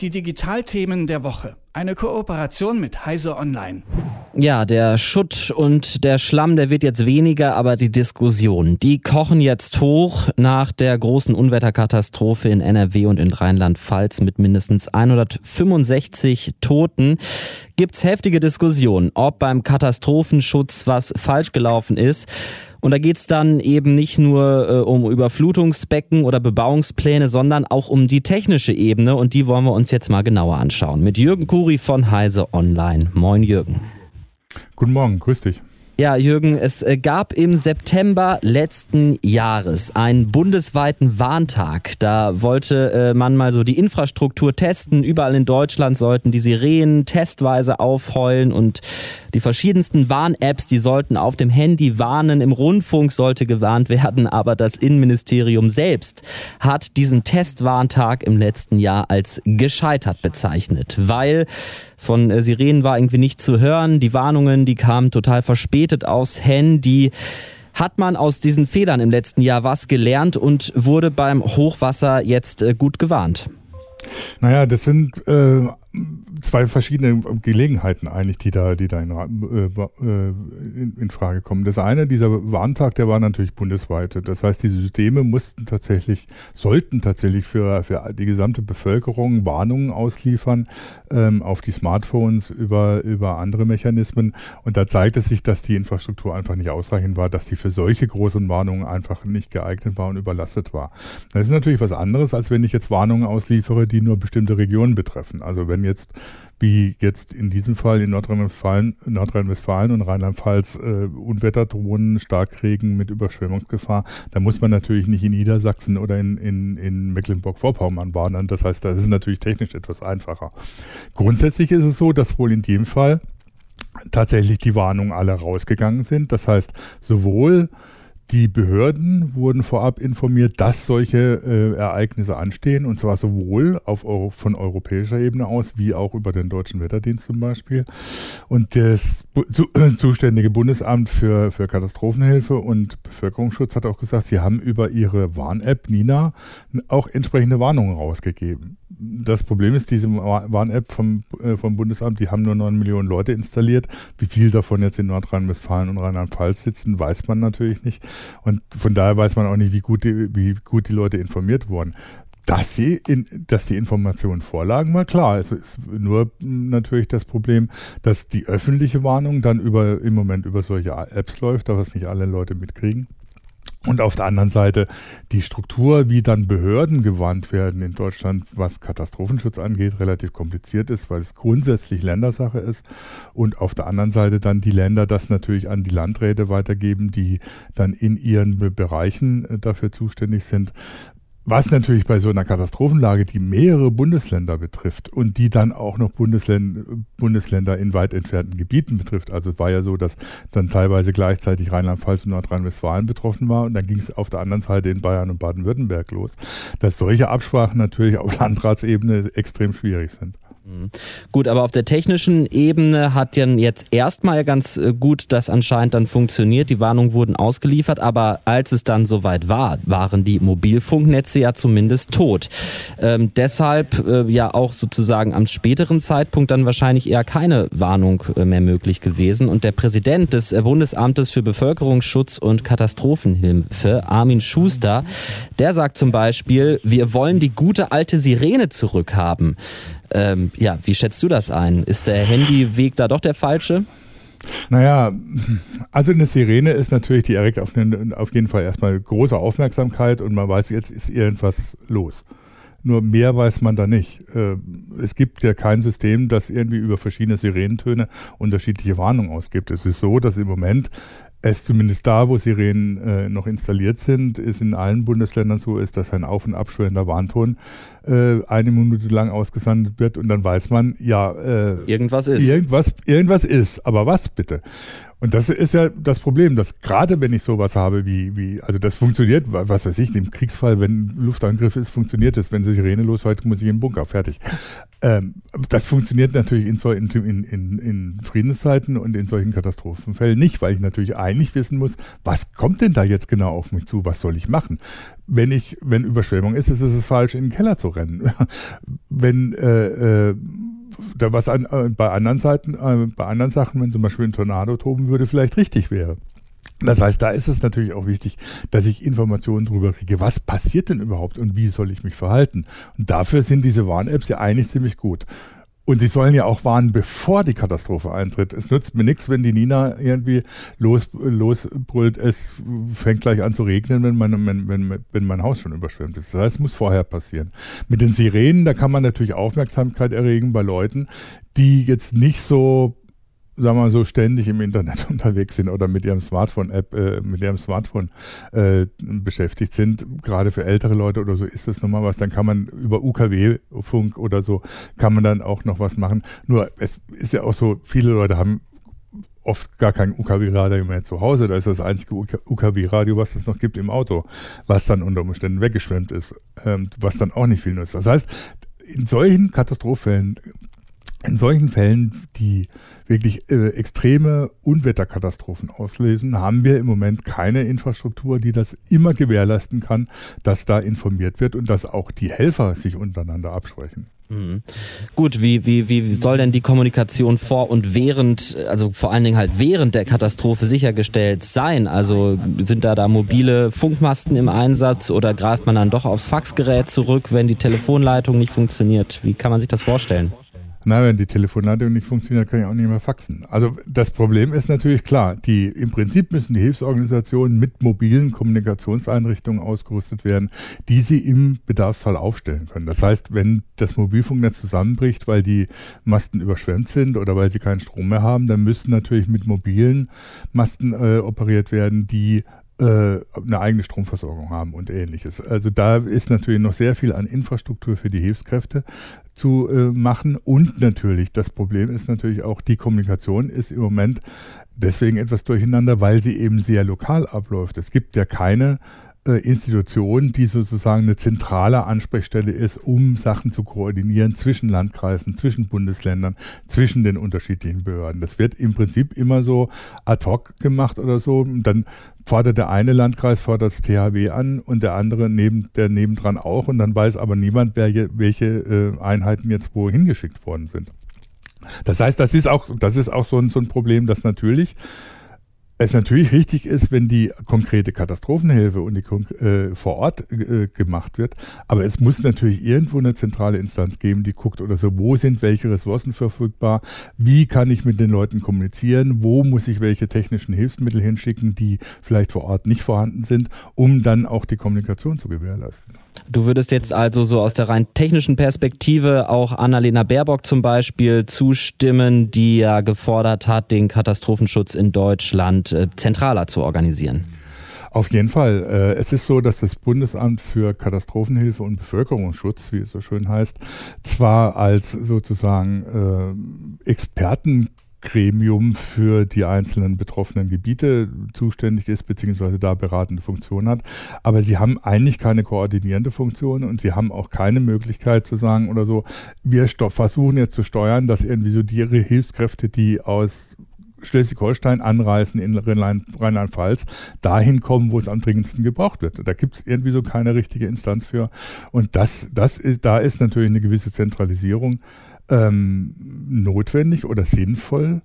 Die Digitalthemen der Woche. Eine Kooperation mit Heise Online. Ja, der Schutt und der Schlamm, der wird jetzt weniger, aber die Diskussion, die kochen jetzt hoch nach der großen Unwetterkatastrophe in NRW und in Rheinland-Pfalz mit mindestens 165 Toten. Gibt's heftige Diskussionen, ob beim Katastrophenschutz was falsch gelaufen ist. Und da geht's dann eben nicht nur äh, um Überflutungsbecken oder Bebauungspläne, sondern auch um die technische Ebene. Und die wollen wir uns jetzt mal genauer anschauen. Mit Jürgen Kuri von Heise Online. Moin Jürgen. Guten Morgen, grüß dich. Ja, Jürgen, es äh, gab im September letzten Jahres einen bundesweiten Warntag. Da wollte äh, man mal so die Infrastruktur testen. Überall in Deutschland sollten die Sirenen testweise aufheulen und die verschiedensten Warn-Apps, die sollten auf dem Handy warnen. Im Rundfunk sollte gewarnt werden, aber das Innenministerium selbst hat diesen Testwarntag im letzten Jahr als gescheitert bezeichnet, weil von äh, Sirenen war irgendwie nicht zu hören. Die Warnungen, die kamen total verspätet aus Handy. Hat man aus diesen Fehlern im letzten Jahr was gelernt und wurde beim Hochwasser jetzt äh, gut gewarnt? Naja, das sind äh, zwei verschiedene Gelegenheiten eigentlich, die da, die da in, äh, in, in, Frage kommen. Das eine, dieser Warntag, der war natürlich bundesweit. Das heißt, diese Systeme mussten tatsächlich, sollten tatsächlich für, für die gesamte Bevölkerung Warnungen ausliefern ähm, auf die Smartphones über, über andere Mechanismen. Und da zeigt es sich, dass die Infrastruktur einfach nicht ausreichend war, dass die für solche großen Warnungen einfach nicht geeignet war und überlastet war. Das ist natürlich was anderes, als wenn ich jetzt Warnungen ausliefere, die nur bestimmte Regionen betreffen. Also wenn jetzt, wie jetzt in diesem Fall in Nordrhein-Westfalen Nordrhein und Rheinland-Pfalz äh, Unwetter drohen, Starkregen mit Überschwemmungsgefahr, da muss man natürlich nicht in Niedersachsen oder in, in, in Mecklenburg-Vorpommern warnen. Das heißt, das ist natürlich technisch etwas einfacher. Grundsätzlich ist es so, dass wohl in dem Fall tatsächlich die Warnungen alle rausgegangen sind. Das heißt, sowohl die Behörden wurden vorab informiert, dass solche äh, Ereignisse anstehen, und zwar sowohl Euro, von europäischer Ebene aus, wie auch über den Deutschen Wetterdienst zum Beispiel. Und das zu, zuständige Bundesamt für, für Katastrophenhilfe und Bevölkerungsschutz hat auch gesagt, sie haben über ihre Warn-App Nina auch entsprechende Warnungen rausgegeben das Problem ist, diese Warn-App vom, äh, vom Bundesamt, die haben nur 9 Millionen Leute installiert. Wie viel davon jetzt in Nordrhein-Westfalen und Rheinland-Pfalz sitzen, weiß man natürlich nicht. Und von daher weiß man auch nicht, wie gut die, wie gut die Leute informiert wurden. Dass, sie in, dass die Informationen vorlagen, war klar. Es ist nur natürlich das Problem, dass die öffentliche Warnung dann über, im Moment über solche Apps läuft, da was nicht alle Leute mitkriegen. Und auf der anderen Seite die Struktur, wie dann Behörden gewarnt werden in Deutschland, was Katastrophenschutz angeht, relativ kompliziert ist, weil es grundsätzlich Ländersache ist. Und auf der anderen Seite dann die Länder das natürlich an die Landräte weitergeben, die dann in ihren Bereichen äh, dafür zuständig sind. Was natürlich bei so einer Katastrophenlage, die mehrere Bundesländer betrifft und die dann auch noch Bundesländer, in weit entfernten Gebieten betrifft. Also es war ja so, dass dann teilweise gleichzeitig Rheinland-Pfalz und Nordrhein-Westfalen betroffen war und dann ging es auf der anderen Seite in Bayern und Baden-Württemberg los, dass solche Absprachen natürlich auf Landratsebene extrem schwierig sind. Mhm. Gut, aber auf der technischen Ebene hat ja jetzt erstmal ganz äh, gut das anscheinend dann funktioniert. Die Warnungen wurden ausgeliefert, aber als es dann soweit war, waren die Mobilfunknetze ja zumindest tot. Ähm, deshalb äh, ja auch sozusagen am späteren Zeitpunkt dann wahrscheinlich eher keine Warnung äh, mehr möglich gewesen. Und der Präsident des äh, Bundesamtes für Bevölkerungsschutz und Katastrophenhilfe, Armin Schuster, der sagt zum Beispiel, wir wollen die gute alte Sirene zurückhaben. Ähm, ja, wie schätzt du das ein? Ist der Handyweg da doch der falsche? Naja, also eine Sirene ist natürlich, die erregt auf, einen, auf jeden Fall erstmal große Aufmerksamkeit und man weiß, jetzt ist irgendwas los. Nur mehr weiß man da nicht. Äh, es gibt ja kein System, das irgendwie über verschiedene Sirenentöne unterschiedliche Warnungen ausgibt. Es ist so, dass im Moment es zumindest da, wo Sirenen äh, noch installiert sind, ist in allen Bundesländern so ist, dass ein auf- und abschwellender Warnton äh, eine Minute lang ausgesandt wird und dann weiß man, ja, äh, irgendwas ist. Irgendwas, irgendwas ist. Aber was bitte? Und das ist ja das Problem, dass gerade wenn ich sowas habe wie, wie, also das funktioniert, was weiß ich, im Kriegsfall, wenn Luftangriff ist, funktioniert das. Wenn die Sirene losfällt, muss ich in den Bunker, fertig. Ähm, das funktioniert natürlich in, in, in, in, Friedenszeiten und in solchen Katastrophenfällen nicht, weil ich natürlich eigentlich wissen muss, was kommt denn da jetzt genau auf mich zu, was soll ich machen? Wenn ich, wenn Überschwemmung ist, ist es falsch, in den Keller zu rennen. wenn äh, äh, da was an, äh, bei anderen Seiten, äh, bei anderen Sachen, wenn zum Beispiel ein Tornado toben würde, vielleicht richtig wäre. Das heißt, da ist es natürlich auch wichtig, dass ich Informationen darüber kriege, was passiert denn überhaupt und wie soll ich mich verhalten. Und dafür sind diese Warn-Apps ja eigentlich ziemlich gut. Und sie sollen ja auch warnen, bevor die Katastrophe eintritt. Es nützt mir nichts, wenn die Nina irgendwie los, losbrüllt, es fängt gleich an zu regnen, wenn mein, wenn, wenn, wenn mein Haus schon überschwemmt ist. Das heißt, es muss vorher passieren. Mit den Sirenen, da kann man natürlich Aufmerksamkeit erregen bei Leuten, die jetzt nicht so sagen wir mal so, ständig im Internet unterwegs sind oder mit ihrem Smartphone-App, äh, mit ihrem Smartphone äh, beschäftigt sind, gerade für ältere Leute oder so ist das nochmal was, dann kann man über UKW-Funk oder so, kann man dann auch noch was machen. Nur, es ist ja auch so, viele Leute haben oft gar kein UKW-Radio mehr zu Hause. Da ist das einzige UKW-Radio, was es noch gibt, im Auto, was dann unter Umständen weggeschwemmt ist, ähm, was dann auch nicht viel nutzt. Das heißt, in solchen Katastrophenfällen in solchen Fällen, die wirklich äh, extreme Unwetterkatastrophen auslösen, haben wir im Moment keine Infrastruktur, die das immer gewährleisten kann, dass da informiert wird und dass auch die Helfer sich untereinander absprechen. Mhm. Gut, wie, wie, wie soll denn die Kommunikation vor und während, also vor allen Dingen halt während der Katastrophe sichergestellt sein? Also sind da da mobile Funkmasten im Einsatz oder greift man dann doch aufs Faxgerät zurück, wenn die Telefonleitung nicht funktioniert? Wie kann man sich das vorstellen? Na, wenn die Telefonleitung nicht funktioniert, kann ich auch nicht mehr faxen. Also das Problem ist natürlich klar, die, im Prinzip müssen die Hilfsorganisationen mit mobilen Kommunikationseinrichtungen ausgerüstet werden, die sie im Bedarfsfall aufstellen können. Das heißt, wenn das Mobilfunknetz zusammenbricht, weil die Masten überschwemmt sind oder weil sie keinen Strom mehr haben, dann müssen natürlich mit mobilen Masten äh, operiert werden, die eine eigene Stromversorgung haben und ähnliches. Also da ist natürlich noch sehr viel an Infrastruktur für die Hilfskräfte zu äh, machen. Und natürlich, das Problem ist natürlich auch, die Kommunikation ist im Moment deswegen etwas durcheinander, weil sie eben sehr lokal abläuft. Es gibt ja keine äh, Institution, die sozusagen eine zentrale Ansprechstelle ist, um Sachen zu koordinieren zwischen Landkreisen, zwischen Bundesländern, zwischen den unterschiedlichen Behörden. Das wird im Prinzip immer so ad hoc gemacht oder so. Dann fordert der eine Landkreis fordert das THW an und der andere neben der nebendran auch und dann weiß aber niemand, welche äh, Einheiten jetzt wohin geschickt worden sind. Das heißt, das ist auch, das ist auch so ein, so ein Problem, dass natürlich es natürlich richtig ist, wenn die konkrete Katastrophenhilfe und die äh, vor Ort äh, gemacht wird, aber es muss natürlich irgendwo eine zentrale Instanz geben, die guckt oder so, wo sind welche Ressourcen verfügbar, wie kann ich mit den Leuten kommunizieren, wo muss ich welche technischen Hilfsmittel hinschicken, die vielleicht vor Ort nicht vorhanden sind, um dann auch die Kommunikation zu gewährleisten. Du würdest jetzt also so aus der rein technischen Perspektive auch Annalena Baerbock zum Beispiel zustimmen, die ja gefordert hat, den Katastrophenschutz in Deutschland äh, zentraler zu organisieren. Auf jeden Fall. Äh, es ist so, dass das Bundesamt für Katastrophenhilfe und Bevölkerungsschutz, wie es so schön heißt, zwar als sozusagen äh, Experten Gremium für die einzelnen betroffenen Gebiete zuständig ist, beziehungsweise da beratende Funktion hat. Aber sie haben eigentlich keine koordinierende Funktion und sie haben auch keine Möglichkeit zu sagen oder so, wir versuchen jetzt zu steuern, dass irgendwie so die Hilfskräfte, die aus Schleswig-Holstein anreisen in Rheinland-Pfalz, dahin kommen, wo es am dringendsten gebraucht wird. Da gibt es irgendwie so keine richtige Instanz für. Und das, das ist, da ist natürlich eine gewisse Zentralisierung ähm, notwendig oder sinnvoll.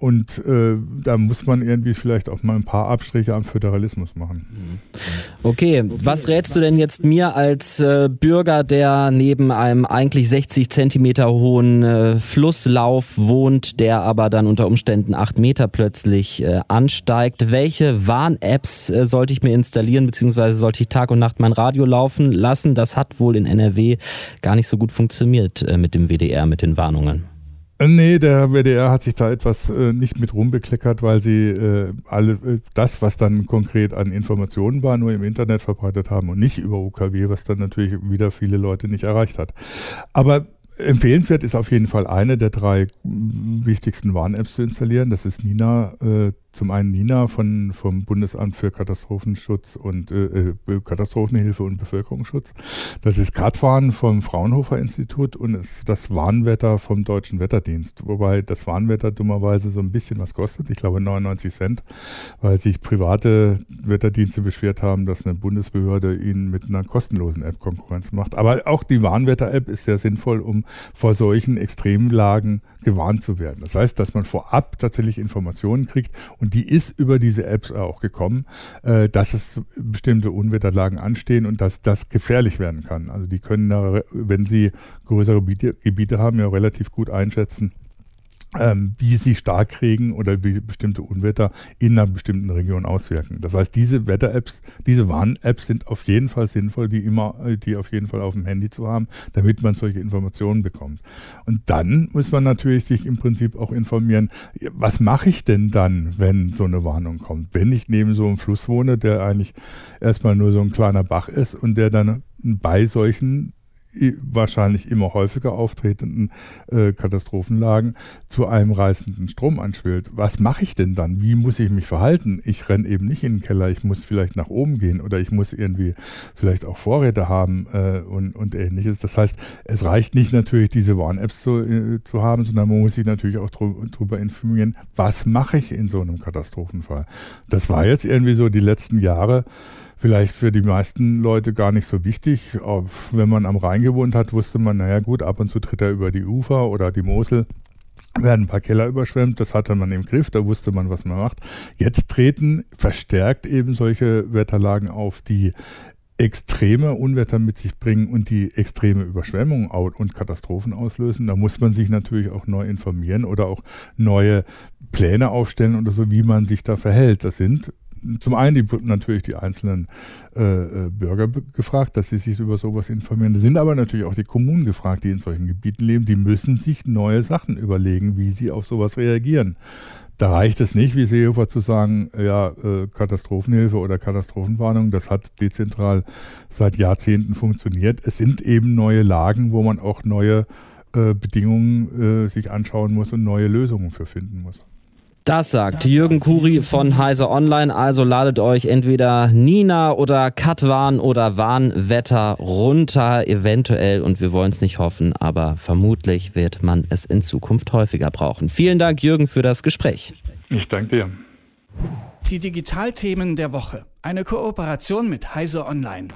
Und äh, da muss man irgendwie vielleicht auch mal ein paar Abstriche am Föderalismus machen. Okay, was rätst du denn jetzt mir als äh, Bürger, der neben einem eigentlich 60 Zentimeter hohen äh, Flusslauf wohnt, der aber dann unter Umständen 8 Meter plötzlich äh, ansteigt? Welche Warn-Apps äh, sollte ich mir installieren, beziehungsweise sollte ich Tag und Nacht mein Radio laufen lassen? Das hat wohl in NRW gar nicht so gut funktioniert äh, mit dem WDR, mit den Warnungen. Äh, nee, der WDR hat sich da etwas äh, nicht mit rumbekleckert, weil sie äh, alle äh, das, was dann konkret an Informationen war, nur im Internet verbreitet haben und nicht über UKW, was dann natürlich wieder viele Leute nicht erreicht hat. Aber empfehlenswert ist auf jeden Fall eine der drei wichtigsten Warn-Apps zu installieren. Das ist Nina, äh, zum einen Nina von, vom Bundesamt für Katastrophenschutz und äh, äh Katastrophenhilfe und Bevölkerungsschutz. Das ist Katwarn vom Fraunhofer Institut und ist das Warnwetter vom Deutschen Wetterdienst. Wobei das Warnwetter dummerweise so ein bisschen was kostet. Ich glaube 99 Cent, weil sich private Wetterdienste beschwert haben, dass eine Bundesbehörde ihnen mit einer kostenlosen App Konkurrenz macht. Aber auch die Warnwetter-App ist sehr sinnvoll, um vor solchen Extremlagen gewarnt zu werden. Das heißt, dass man vorab tatsächlich Informationen kriegt und die ist über diese Apps auch gekommen, äh, dass es bestimmte Unwetterlagen anstehen und dass das gefährlich werden kann. Also die können, da, wenn sie größere Gebiete, Gebiete haben, ja relativ gut einschätzen, ähm, wie sie Starkregen oder wie bestimmte Unwetter in einer bestimmten Region auswirken. Das heißt, diese Wetter-Apps, diese Warn-Apps sind auf jeden Fall sinnvoll, die immer, die auf jeden Fall auf dem Handy zu haben, damit man solche Informationen bekommt. Und dann muss man natürlich sich im Prinzip auch informieren, was mache ich denn dann, wenn so eine Warnung kommt? Wenn ich neben so einem Fluss wohne, der eigentlich erstmal nur so ein kleiner Bach ist und der dann bei solchen wahrscheinlich immer häufiger auftretenden äh, Katastrophenlagen zu einem reißenden Strom anschwillt. Was mache ich denn dann? Wie muss ich mich verhalten? Ich renne eben nicht in den Keller, ich muss vielleicht nach oben gehen oder ich muss irgendwie vielleicht auch Vorräte haben äh, und, und ähnliches. Das heißt, es reicht nicht natürlich, diese Warn-Apps zu, äh, zu haben, sondern man muss sich natürlich auch darüber informieren, was mache ich in so einem Katastrophenfall. Das war jetzt irgendwie so die letzten Jahre vielleicht für die meisten Leute gar nicht so wichtig. Wenn man am Rhein gewohnt hat, wusste man, naja gut, ab und zu tritt er über die Ufer oder die Mosel werden ein paar Keller überschwemmt, das hatte man im Griff, da wusste man, was man macht. Jetzt treten verstärkt eben solche Wetterlagen auf, die extreme Unwetter mit sich bringen und die extreme Überschwemmungen und Katastrophen auslösen. Da muss man sich natürlich auch neu informieren oder auch neue Pläne aufstellen oder so, wie man sich da verhält. Das sind zum einen die, natürlich die einzelnen äh, äh Bürger gefragt, dass sie sich über sowas informieren. Da sind aber natürlich auch die Kommunen gefragt, die in solchen Gebieten leben. Die müssen sich neue Sachen überlegen, wie sie auf sowas reagieren. Da reicht es nicht, wie Seehofer zu sagen, ja, äh, Katastrophenhilfe oder Katastrophenwarnung, das hat dezentral seit Jahrzehnten funktioniert. Es sind eben neue Lagen, wo man auch neue äh, Bedingungen äh, sich anschauen muss und neue Lösungen für finden muss. Das sagt Jürgen Kuri von Heise Online. Also ladet euch entweder Nina oder Katwan oder Warnwetter runter, eventuell, und wir wollen es nicht hoffen, aber vermutlich wird man es in Zukunft häufiger brauchen. Vielen Dank, Jürgen, für das Gespräch. Ich danke dir. Die Digitalthemen der Woche. Eine Kooperation mit Heise Online.